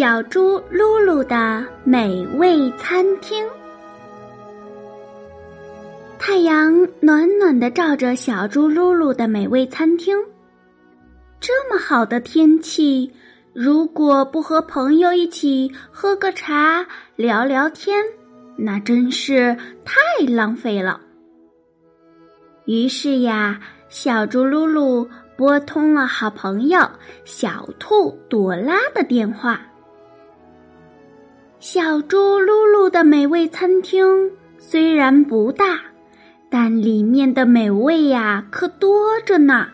小猪噜噜的美味餐厅，太阳暖暖的照着小猪噜噜的美味餐厅。这么好的天气，如果不和朋友一起喝个茶、聊聊天，那真是太浪费了。于是呀，小猪噜噜拨通了好朋友小兔朵拉的电话。小猪噜噜的美味餐厅虽然不大，但里面的美味呀可多着呢，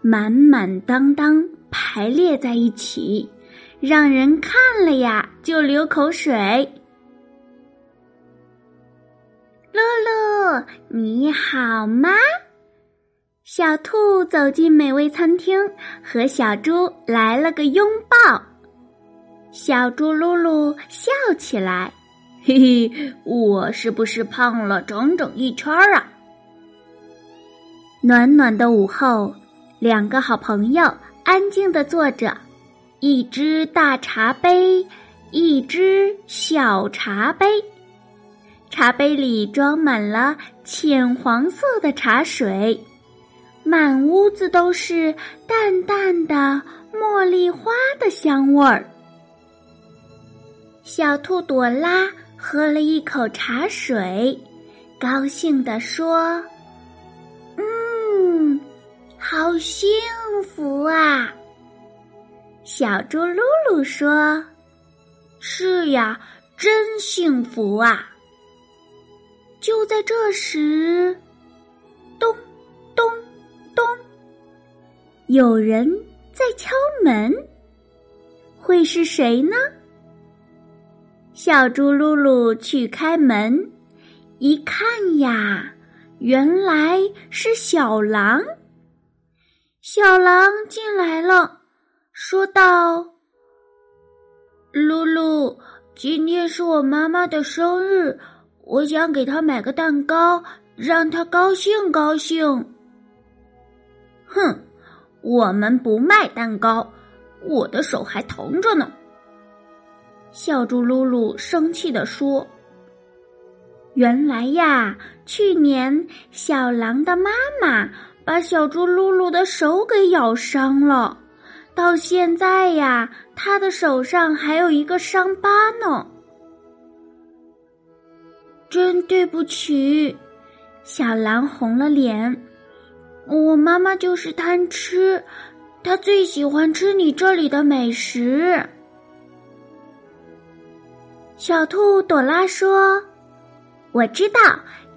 满满当当排列在一起，让人看了呀就流口水。露露，你好吗？小兔走进美味餐厅，和小猪来了个拥抱。小猪噜噜笑起来，嘿嘿，我是不是胖了整整一圈啊？暖暖的午后，两个好朋友安静的坐着，一只大茶杯，一只小茶杯，茶杯里装满了浅黄色的茶水，满屋子都是淡淡的茉莉花的香味儿。小兔朵拉喝了一口茶水，高兴地说：“嗯，好幸福啊！”小猪噜噜说：“是呀，真幸福啊！”就在这时，咚咚咚，有人在敲门，会是谁呢？小猪噜噜去开门，一看呀，原来是小狼。小狼进来了，说道：“露露，今天是我妈妈的生日，我想给她买个蛋糕，让她高兴高兴。”哼，我们不卖蛋糕，我的手还疼着呢。小猪噜噜生气地说：“原来呀，去年小狼的妈妈把小猪噜噜的手给咬伤了，到现在呀，他的手上还有一个伤疤呢。真对不起。”小狼红了脸：“我妈妈就是贪吃，她最喜欢吃你这里的美食。”小兔朵拉说：“我知道，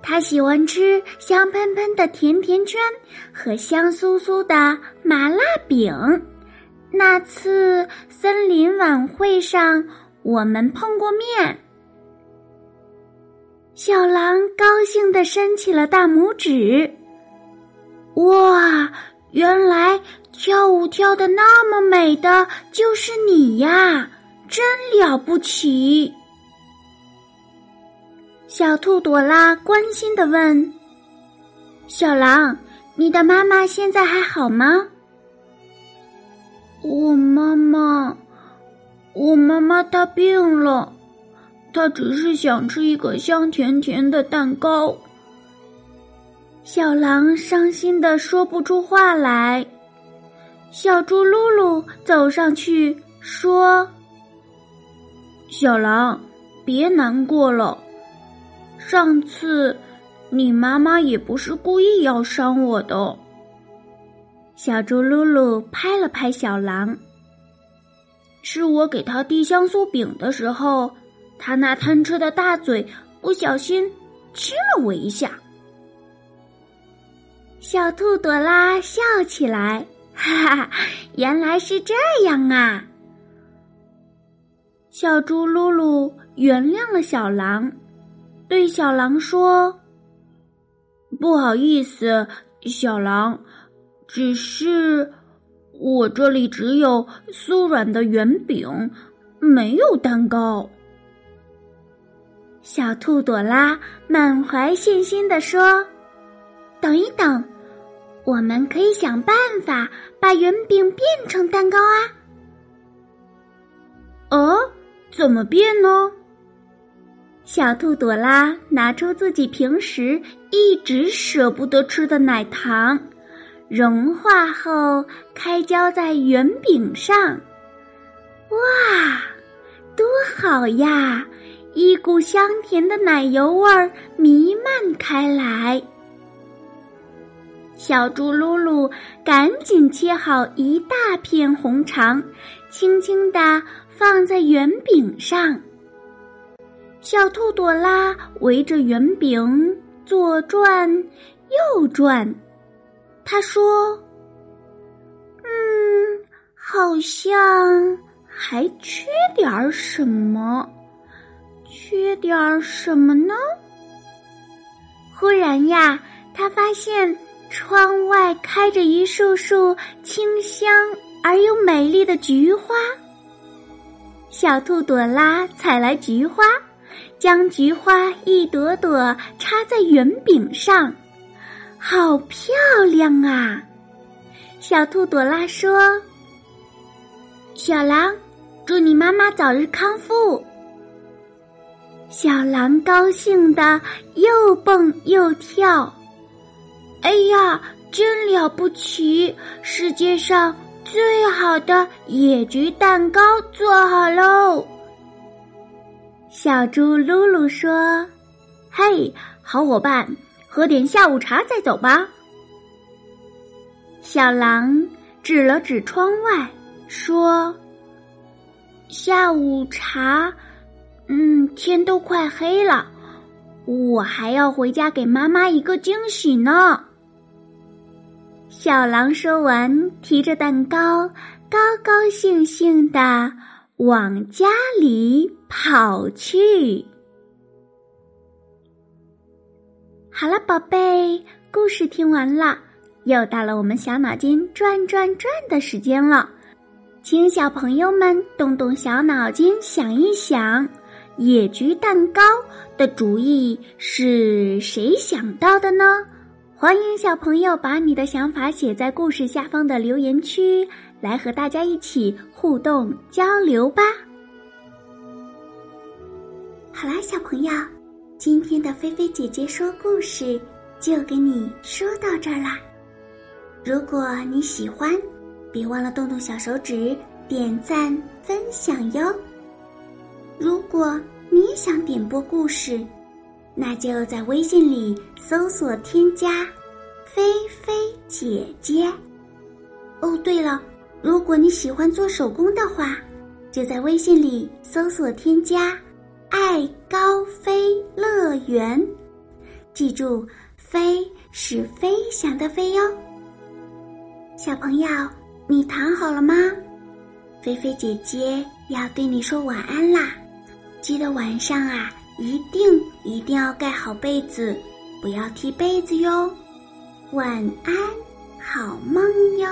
他喜欢吃香喷喷的甜甜圈和香酥酥的麻辣饼。那次森林晚会上，我们碰过面。”小狼高兴地伸起了大拇指。哇，原来跳舞跳的那么美的就是你呀！真了不起。小兔朵拉关心的问：“小狼，你的妈妈现在还好吗？”我妈妈，我妈妈她病了，她只是想吃一个香甜甜的蛋糕。小狼伤心的说不出话来。小猪噜噜走上去说：“小狼，别难过了。”上次，你妈妈也不是故意要伤我的。小猪噜噜拍了拍小狼，是我给他递香酥饼的时候，他那贪吃的大嘴不小心吃了我一下。小兔朵拉笑起来，哈哈，原来是这样啊！小猪噜噜原谅了小狼，对小狼说：“不好意思，小狼，只是我这里只有酥软的圆饼，没有蛋糕。”小兔朵拉满怀信心地说：“等一等，我们可以想办法把圆饼变成蛋糕啊！”哦，怎么变呢？小兔朵拉拿出自己平时一直舍不得吃的奶糖，融化后开浇在圆饼上。哇，多好呀！一股香甜的奶油味儿弥漫开来，小猪噜噜赶紧切好一大片红肠，轻轻地放在圆饼上。小兔朵拉围着圆饼左转右转，他说：“嗯，好像还缺点什么。”缺点儿什么呢？忽然呀，他发现窗外开着一束束清香而又美丽的菊花。小兔朵拉采来菊花，将菊花一朵朵插在圆饼上，好漂亮啊！小兔朵拉说：“小狼，祝你妈妈早日康复。”小狼高兴的又蹦又跳，哎呀，真了不起！世界上最好的野菊蛋糕做好喽！小猪噜噜说：“嘿，好伙伴，喝点下午茶再走吧。”小狼指了指窗外，说：“下午茶。”嗯，天都快黑了，我还要回家给妈妈一个惊喜呢。小狼说完，提着蛋糕，高高兴兴的往家里跑去。好了，宝贝，故事听完了，又到了我们小脑筋转转转的时间了，请小朋友们动动小脑筋，想一想。野菊蛋糕的主意是谁想到的呢？欢迎小朋友把你的想法写在故事下方的留言区，来和大家一起互动交流吧。好啦，小朋友，今天的菲菲姐姐说故事就给你说到这儿啦。如果你喜欢，别忘了动动小手指点赞分享哟。如果你想点播故事，那就在微信里搜索添加“菲菲姐姐”。哦，对了，如果你喜欢做手工的话，就在微信里搜索添加“爱高飞乐园”。记住，“飞”是飞翔的“飞”哟。小朋友，你躺好了吗？菲菲姐姐要对你说晚安啦。记得晚上啊，一定一定要盖好被子，不要踢被子哟。晚安，好梦哟。